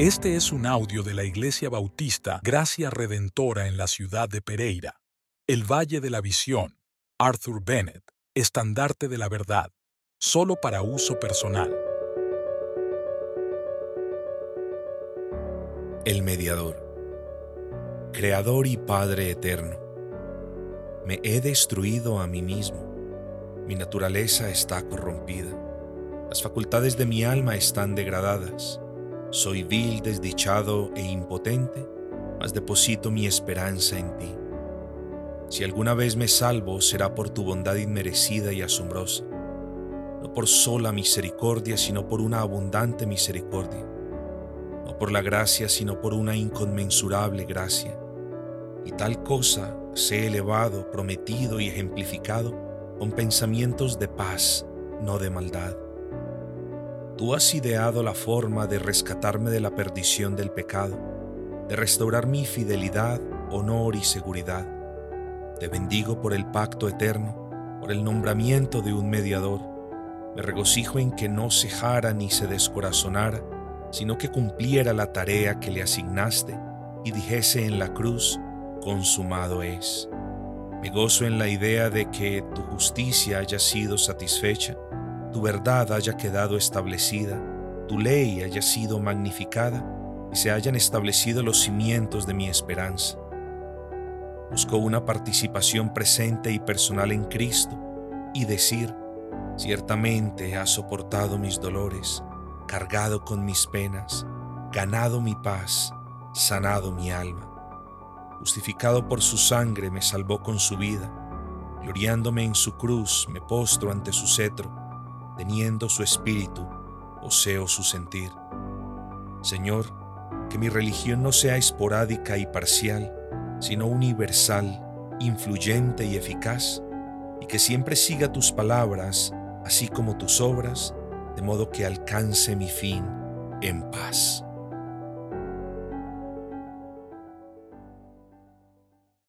Este es un audio de la Iglesia Bautista Gracia Redentora en la ciudad de Pereira, el Valle de la Visión, Arthur Bennett, estandarte de la verdad, solo para uso personal. El mediador, creador y Padre eterno, me he destruido a mí mismo, mi naturaleza está corrompida, las facultades de mi alma están degradadas soy vil, desdichado e impotente, mas deposito mi esperanza en ti. Si alguna vez me salvo, será por tu bondad inmerecida y asombrosa, no por sola misericordia, sino por una abundante misericordia, no por la gracia, sino por una inconmensurable gracia. Y tal cosa sé elevado, prometido y ejemplificado con pensamientos de paz, no de maldad Tú has ideado la forma de rescatarme de la perdición del pecado, de restaurar mi fidelidad, honor y seguridad. Te bendigo por el pacto eterno, por el nombramiento de un mediador. Me regocijo en que no cejara ni se descorazonara, sino que cumpliera la tarea que le asignaste y dijese en la cruz, consumado es. Me gozo en la idea de que tu justicia haya sido satisfecha tu verdad haya quedado establecida, tu ley haya sido magnificada y se hayan establecido los cimientos de mi esperanza. Busco una participación presente y personal en Cristo y decir, ciertamente ha soportado mis dolores, cargado con mis penas, ganado mi paz, sanado mi alma. Justificado por su sangre me salvó con su vida, gloriándome en su cruz me postro ante su cetro teniendo su espíritu, poseo su sentir. Señor, que mi religión no sea esporádica y parcial, sino universal, influyente y eficaz, y que siempre siga tus palabras, así como tus obras, de modo que alcance mi fin en paz.